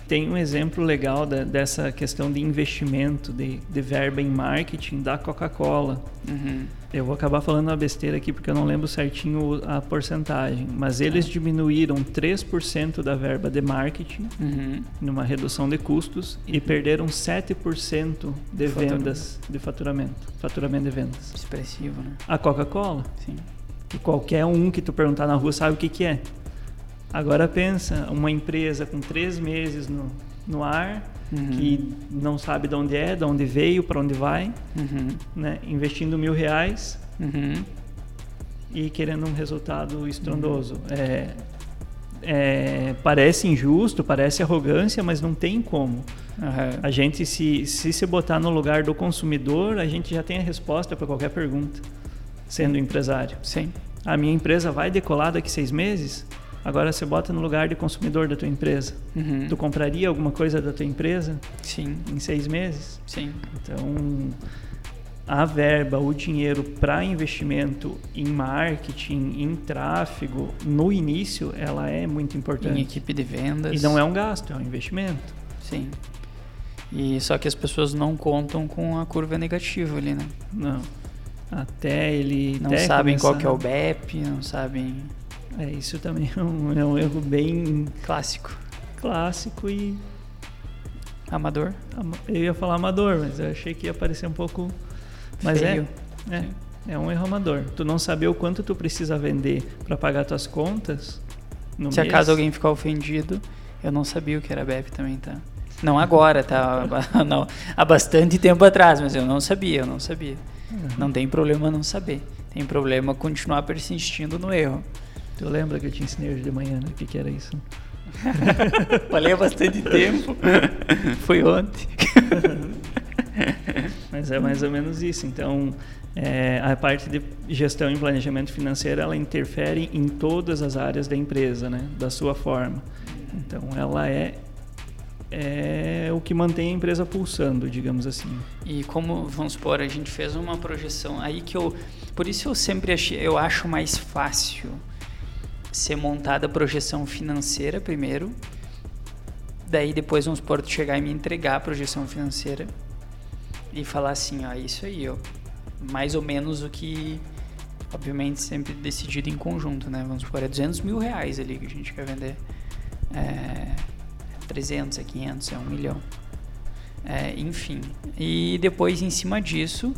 Tem um exemplo legal da, dessa questão de investimento, de, de verba em marketing da Coca-Cola. Uhum. Eu vou acabar falando uma besteira aqui porque eu não lembro certinho a porcentagem, mas eles diminuíram 3% da verba de marketing Uhum. numa redução de custos e perderam 7% de Faturamento. vendas, de faturamento, faturamento de vendas. Expressivo, né? A Coca-Cola, Sim. que qualquer um que tu perguntar na rua sabe o que, que é. Agora pensa, uma empresa com três meses no, no ar, Uhum. que não sabe de onde é, de onde veio, para onde vai, Uhum. né? investindo mil reais Uhum. e querendo um resultado estrondoso. É, é, parece injusto, parece arrogância, mas não tem como. A gente, se, se se botar no lugar do consumidor, a gente já tem a resposta para qualquer pergunta, sendo empresário. Sim. A minha empresa vai decolar daqui seis meses? Agora você bota no lugar de consumidor da tua empresa. Uhum. Tu compraria alguma coisa da tua empresa Sim. em seis meses? Sim. Então, a verba, o dinheiro para investimento em marketing, em tráfego, no início, ela é muito Em importante. equipe de vendas. E não é um gasto, é um investimento. Sim. E só que as pessoas não contam com a curva negativa ali, né? Não. Até ele. Não até sabem qual que é o começar- BEP, não sabem. É, isso também é um, é um erro bem Clássico. clássico e. Amador. ama- Eu ia falar amador, mas eu achei que ia parecer um pouco. Mas Feio. é. É, é um erro amador. Tu não saber o quanto tu precisa vender para pagar tuas contas. No Se mês, acaso alguém ficar ofendido, eu não sabia o que era BEP também, tá? Não agora, tá? Não, há bastante tempo atrás, mas eu não sabia, eu não sabia. Uhum. Não tem problema não saber. Tem problema continuar persistindo no erro. Tu lembra que eu te ensinei hoje de manhã, né? O que, que era isso? Falei há bastante tempo. Foi ontem. Mas é mais ou menos isso. Então, é, a parte de gestão e planejamento financeiro, ela interfere em todas as áreas da empresa, né? Da sua forma. Então, ela é, é o que mantém a empresa pulsando, digamos assim. E como, vamos supor, a gente fez uma projeção aí que eu. Por isso eu sempre achei, eu acho mais fácil ser montada a projeção financeira primeiro. Daí depois vamos supor, tu chegar e me entregar a projeção financeira e falar assim, ó, isso aí, ó. Mais ou menos o que, obviamente, sempre decidido em conjunto, né? Vamos supor, é 200 mil reais ali que a gente quer vender. É 300, é 500, é 1 milhão. É, enfim. E depois, em cima disso,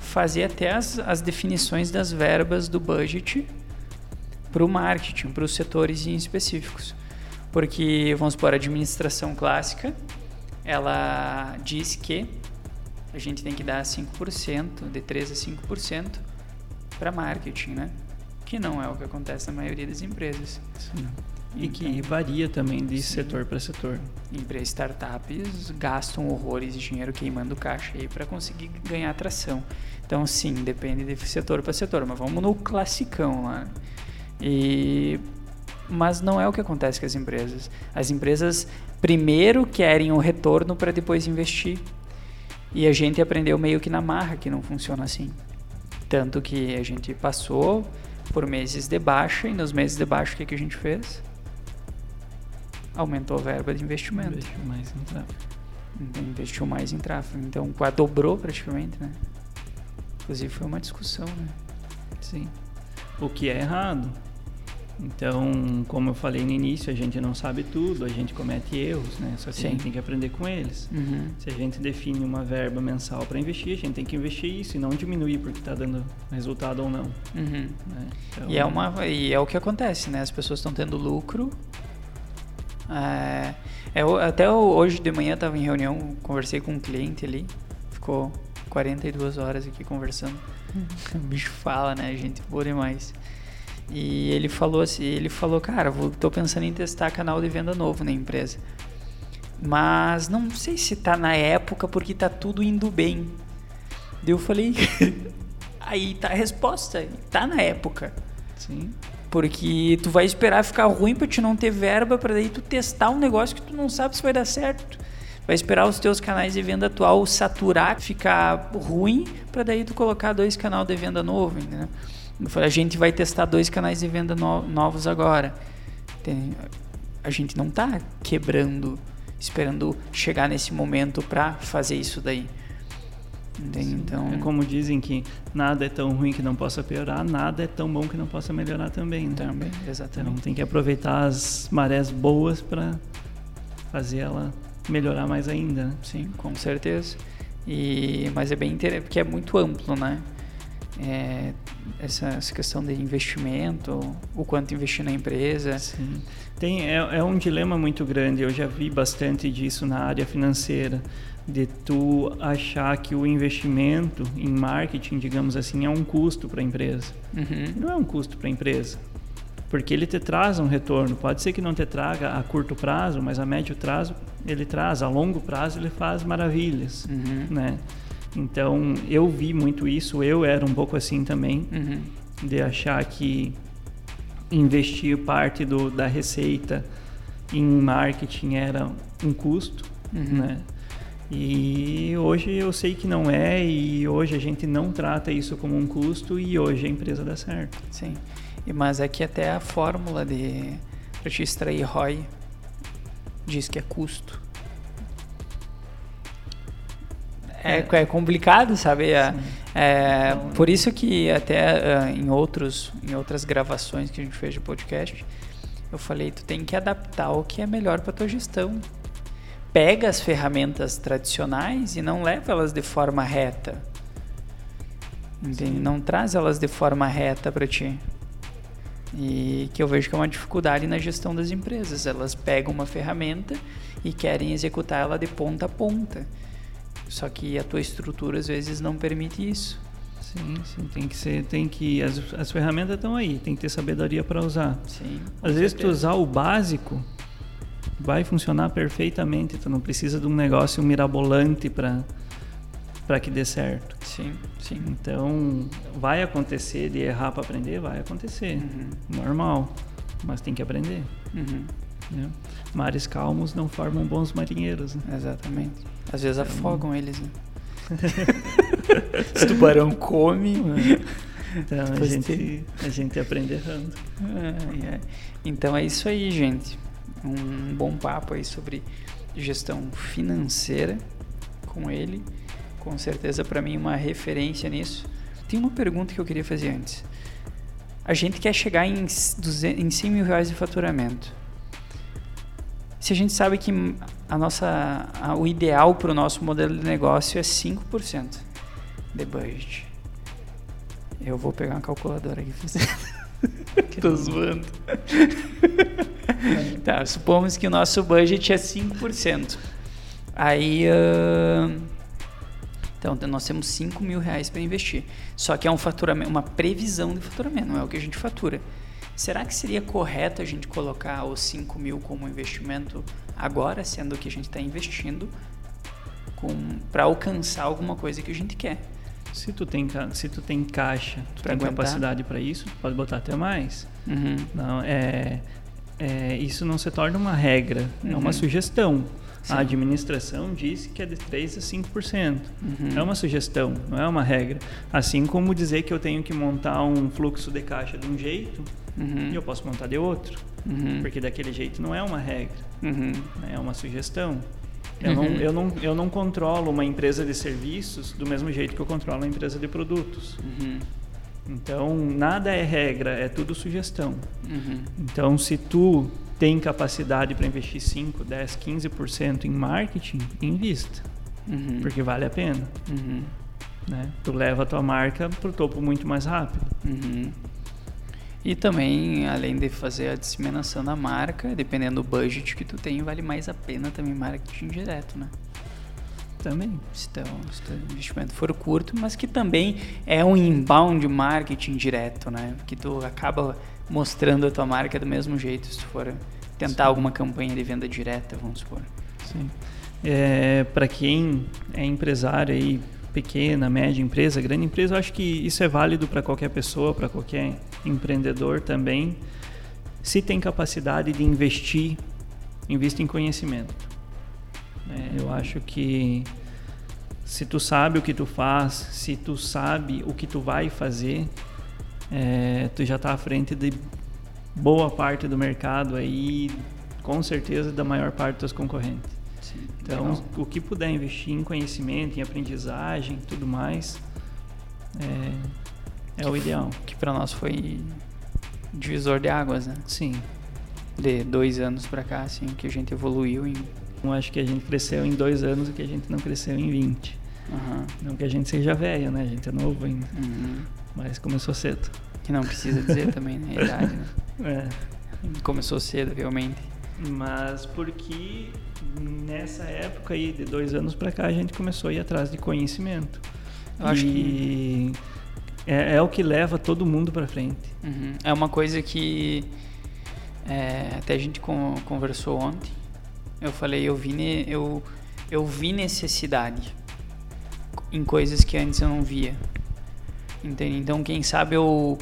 fazer até as, as definições das verbas do budget para o marketing, para os setores em específicos. Porque, vamos supor, a administração clássica, ela diz que a gente tem que dar 5%, de 3 a 5% para marketing, né? Que não é o que acontece na maioria das empresas. E que Então, varia também de Sim. setor para setor. empresas startups gastam horrores de dinheiro queimando caixa aí para conseguir ganhar atração. Então, sim, depende de setor para setor, mas vamos no classicão lá. E mas não é o que acontece com as empresas. As empresas primeiro querem o retorno para depois investir. E a gente aprendeu meio que na marra que não funciona assim. Tanto que a gente passou por meses de baixa e nos meses de baixa o que, que a gente fez? Aumentou a verba de investimento. Investiu mais em tráfego. Então, investiu mais em tráfego. Então, dobrou praticamente, né? Inclusive, foi uma discussão, né? Sim. O que é errado. Então, como eu falei no início, a gente não sabe tudo, a gente comete erros, né? Só que Sim. a gente tem que aprender com eles. Uhum. Se a gente define uma verba mensal para investir, a gente tem que investir isso e não diminuir porque está dando resultado ou não. Uhum. né? Então, E, é uma, e é o que acontece, né? As pessoas estão tendo lucro. É, é, até hoje de manhã estava em reunião, conversei com um cliente ali. Ficou 42 horas aqui conversando. O bicho fala, né? Gente boa demais. E ele falou assim, ele falou, cara, vou, tô pensando em testar canal de venda novo na empresa. Mas não sei se tá na época porque tá tudo indo bem. Daí eu falei, aí tá a resposta, tá na época. Sim. Porque tu vai esperar ficar ruim pra te não ter verba pra daí tu testar um negócio que tu não sabe se vai dar certo. Vai esperar os teus canais de venda atual saturar, ficar ruim, pra daí tu colocar dois canais de venda novo, entendeu? Eu falei, a gente vai testar dois canais de venda no, novos agora. Tem, a gente não está quebrando, esperando chegar nesse momento para fazer isso daí. Então, é como dizem que nada é tão ruim que não possa piorar, nada é tão bom que não possa melhorar também. Né? Também, exatamente. Então tem que aproveitar as marés boas para fazer ela melhorar mais ainda. Né? Sim, com certeza. E mas é bem interessante porque é muito amplo, né? É, essa, essa, questão de investimento, o quanto investir na empresa. Sim. Tem, é, é um dilema muito grande, eu já vi bastante disso na área financeira, de tu achar que o investimento em marketing, digamos assim, é um custo para a empresa. Uhum. Não é um custo para a empresa, porque ele te traz um retorno. Pode ser que não te traga a curto prazo, mas a médio prazo ele traz, a longo prazo ele faz maravilhas, uhum. né? Então eu vi muito isso, eu era um pouco assim também, uhum. de achar que investir parte do, da receita em marketing era um custo, uhum. né? E hoje eu sei que não é, e hoje a gente não trata isso como um custo, e hoje a empresa dá certo. Sim, mas é que até a fórmula de para te extrair ROI diz que é custo. É, é, é complicado, sabe? É, é, por isso que até uh, em, outros, em outras gravações que a gente fez de podcast, eu falei, tu tem que adaptar o que é melhor para tua gestão. Pega as ferramentas tradicionais e não leva elas de forma reta. Entende? Não traz elas de forma reta para ti. E que eu vejo que é uma dificuldade na gestão das empresas. Elas pegam uma ferramenta e querem executar ela de ponta a ponta. Só que a tua estrutura às vezes não permite isso. Sim, sim, tem que ser, tem que as, as ferramentas estão aí, tem que ter sabedoria para usar. Sim. Às vezes certeza. tu usar o básico vai funcionar perfeitamente, tu não precisa de um negócio mirabolante para para que dê certo. Sim, sim. Então, vai acontecer de errar para aprender, vai acontecer. Uhum. Normal, mas tem que aprender. Uhum. Né? Mares calmos não formam bons marinheiros. Né? Exatamente. Às vezes então, afogam eles, né? Se tubarão come. Então a gente, a gente aprende errando. É, é. Então é isso aí, gente. Um bom papo aí sobre gestão financeira com ele. Com certeza para mim uma referência nisso. Tem uma pergunta que eu queria fazer antes. A gente quer chegar em, 200, em 100 mil reais de faturamento se a gente sabe que a nossa, a, o ideal para o nosso modelo de negócio é 5% de budget. Eu vou pegar uma calculadora aqui. Tô zoando. tá, supomos que o nosso budget é 5%. Aí. Uh, então, nós temos 5 mil reais para investir. Só que é um faturamento, uma previsão de faturamento, não é o que a gente fatura. Será que seria correto a gente colocar os 5 mil como investimento agora, sendo que a gente está investindo para alcançar alguma coisa que a gente quer? Se tu tem, se tu tem caixa, tu pra tem aguentar? capacidade para isso, tu pode botar até mais. Uhum. Não, é, é, isso não se torna uma regra, uhum. é uma uhum. sugestão. Sim. A administração diz que é de 3 a 5%. Uhum. É uma sugestão, não é uma regra. Assim como dizer que eu tenho que montar um fluxo de caixa de um jeito Uhum. E eu posso montar de outro. Uhum. Porque daquele jeito não é uma regra, uhum. né? é uma sugestão. Eu, não, uhum. eu, não, eu não controlo uma empresa de serviços do mesmo jeito que eu controlo uma empresa de produtos. Uhum. Então, nada é regra, é tudo sugestão. Uhum. Então, se tu tem capacidade para investir 5, 10, 15% em marketing, invista. Uhum. Porque vale a pena. Uhum. Né? Tu leva a tua marca para o topo muito mais rápido. Uhum. E também, além de fazer a disseminação da marca, dependendo do budget que tu tem, vale mais a pena também marketing direto, né? Também, se, teu, se teu investimento for curto, mas que também é um inbound marketing direto, né? Que tu acaba mostrando a tua marca do mesmo jeito se tu for tentar Sim. alguma campanha de venda direta, vamos supor. Sim. É, Para quem é empresário aí, pequena, média empresa, grande empresa, eu acho que isso é válido para qualquer pessoa, para qualquer empreendedor também. Se tem capacidade de investir, invista em conhecimento. É, eu acho que se tu sabe o que tu faz, se tu sabe o que tu vai fazer, é, tu já está à frente de boa parte do mercado aí, com certeza da maior parte dos concorrentes. Sim, Então, legal. o que puder investir em conhecimento, em aprendizagem, tudo mais, é, é o ideal. que para nós foi divisor de águas, né? Sim. De dois anos para cá, assim, que a gente evoluiu em. Eu acho que a gente cresceu em dois anos o que a gente não cresceu em 20. Aham. Não que a gente seja velho, né? A gente é novo ainda, Uhum. mas começou cedo. Que não precisa dizer também, né? A idade, né? É. Começou cedo, realmente. Mas porque nessa época aí, de dois anos pra cá, a gente começou a ir atrás de conhecimento. Eu acho e é, é o que leva todo mundo pra frente. Uhum. É uma coisa que é, até a gente con- conversou ontem. Eu falei, eu vi, eu, eu vi necessidade em coisas que antes eu não via. Entende? Então, quem sabe eu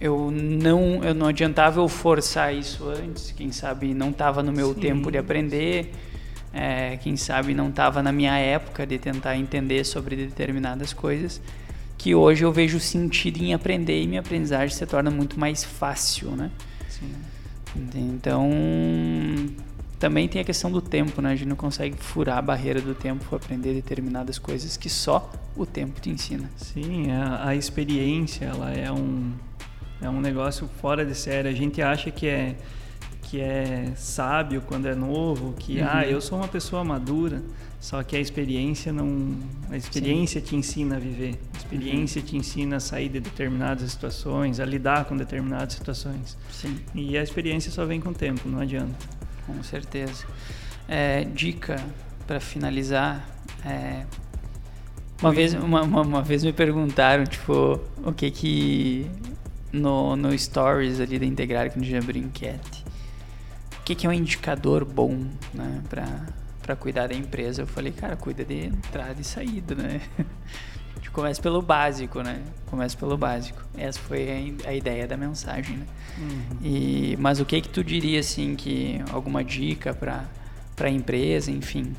eu não eu não adiantava eu forçar isso antes. Quem sabe não estava no meu Sim. tempo de aprender. É, quem sabe não estava na minha época de tentar entender sobre determinadas coisas que hoje eu vejo sentido em aprender e minha aprendizagem se torna muito mais fácil, né? Sim. Então, também tem a questão do tempo, né? A gente não consegue furar a barreira do tempo para aprender determinadas coisas que só o tempo te ensina. Sim, a, a experiência ela é um é um negócio fora de série. A gente acha que é que é sábio quando é novo, que Uhum. ah, eu sou uma pessoa madura, só que a experiência não a experiência te ensina a viver. A experiência te ensina a sair de determinadas situações, a lidar com determinadas situações. Sim, E a experiência só vem com o tempo, não adianta. com certeza. É, dica para finalizar. é, uma, vez, uma, uma, uma vez me perguntaram, tipo, o que que no, no Stories ali da Integrar que a gente abriu enquete. O que que é um indicador bom, né, pra cuidar da empresa? Eu falei, cara, cuida de entrada e saída, né? A gente começa pelo básico, né? Começa pelo básico. Essa foi a, a ideia da mensagem, né? E, mas o que que tu diria assim que alguma dica para para empresa, enfim?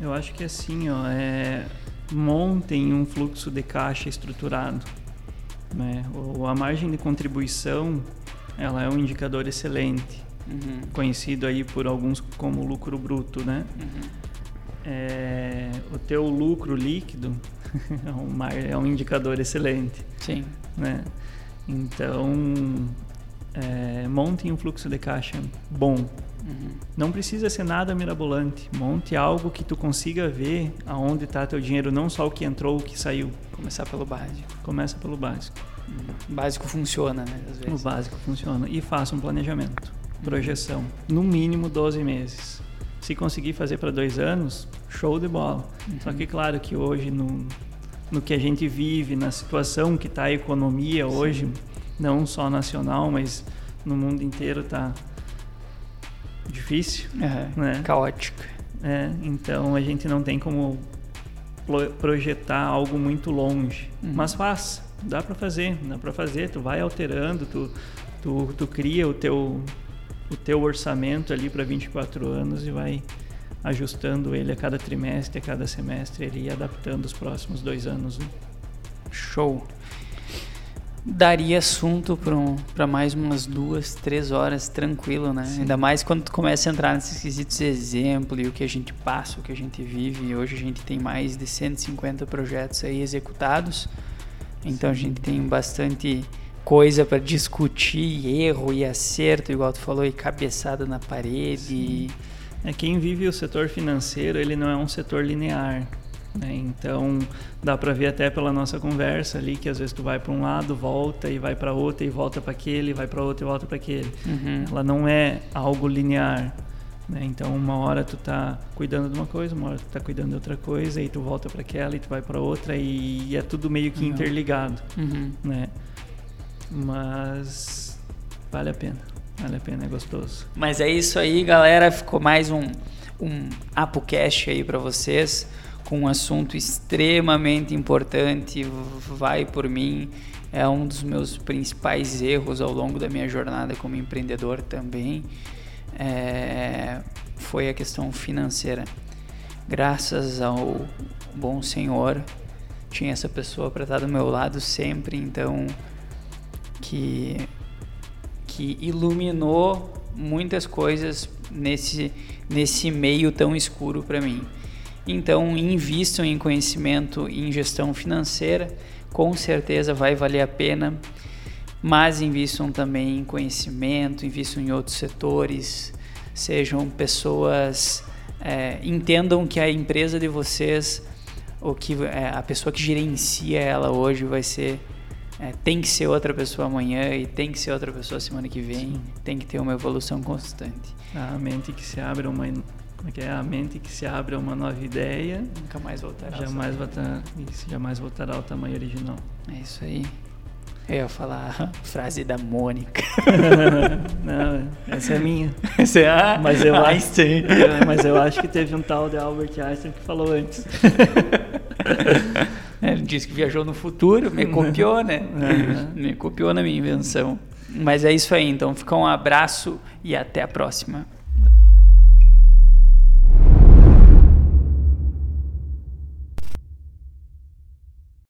Eu acho que assim, ó, é, montem um fluxo de caixa estruturado. Né? O, a margem de contribuição, ela é um indicador excelente, Uhum, conhecido aí por alguns como lucro bruto, né? uhum, É, o teu lucro líquido é um, é um indicador excelente, sim. né? Então, é, montem um fluxo de caixa bom, Uhum, Não precisa ser nada mirabolante. Monte algo que tu consiga ver aonde está teu dinheiro, não só o que entrou, o que saiu. começar pelo básico. Começa pelo básico. Uhum. O básico funciona, né? O básico funciona. E faça um planejamento. Projeção. No mínimo 12 meses. Se conseguir fazer para dois anos, show de bola. Só que claro que hoje, no, no que a gente vive, na situação que está a economia hoje, não só nacional, mas no mundo inteiro está difícil. Aham, né? Caótica. É, então a gente não tem como projetar algo muito longe, Uhum. mas faz, dá para fazer, dá para fazer. Tu vai alterando, tu, tu, tu cria o teu o teu orçamento ali para 24 anos e vai ajustando ele a cada trimestre, a cada semestre, ele e adaptando os próximos dois anos. né? Show. Daria assunto para mais umas duas, três horas, tranquilo, né? Sim. Ainda mais quando tu começa a entrar nesses quesitos exemplo e o que a gente passa, o que a gente vive. Hoje a gente tem mais de 150 projetos aí executados. Então a gente tem bastante coisa para discutir, erro e acerto, igual tu falou, e cabeçada na parede. É quem vive o setor financeiro, ele não é um setor linear. né? Então dá para ver até pela nossa conversa ali que às vezes tu vai para um lado, volta e vai para outro e volta para aquele, vai para outro e volta para aquele. Uhum. Ela não é algo linear. Né? Então uma hora tu tá cuidando de uma coisa, uma hora tu tá cuidando de outra coisa e tu volta para aquela e tu vai para outra e é tudo meio que Uhum. interligado, Uhum. né? Mas vale a pena. Vale a pena, é gostoso. Mas é isso aí, galera. Ficou mais um, um ApoCast aí para vocês, com um assunto extremamente importante. Vai por mim. É um dos meus principais erros ao longo da minha jornada como empreendedor também. É, foi a questão financeira. Graças ao bom Senhor, tinha essa pessoa para estar do meu lado sempre, então que, que iluminou muitas coisas nesse, nesse meio tão escuro para mim. Então, invistam em conhecimento em gestão financeira, com certeza vai valer a pena, mas invistam também em conhecimento, invistam em outros setores, sejam pessoas, é, entendam que a empresa de vocês, ou que é, a pessoa que gerencia ela hoje vai ser é, tem que ser outra pessoa amanhã e tem que ser outra pessoa semana que vem. Sim. Tem que ter uma evolução constante. A mente que se abre uma que é? A mente que se abre a uma nova ideia. Nunca mais voltará jamais voltará isso jamais voltará ao tamanho original. É isso aí. Eu ia falar a frase da Mônica. Não essa é minha. Essa é a mas eu Einstein. acho, mas eu acho que teve um tal de Albert Einstein que falou antes Ele disse que viajou no futuro, me copiou, né? Uhum. me copiou na minha invenção. Mas é isso aí, então fica um abraço e até a próxima.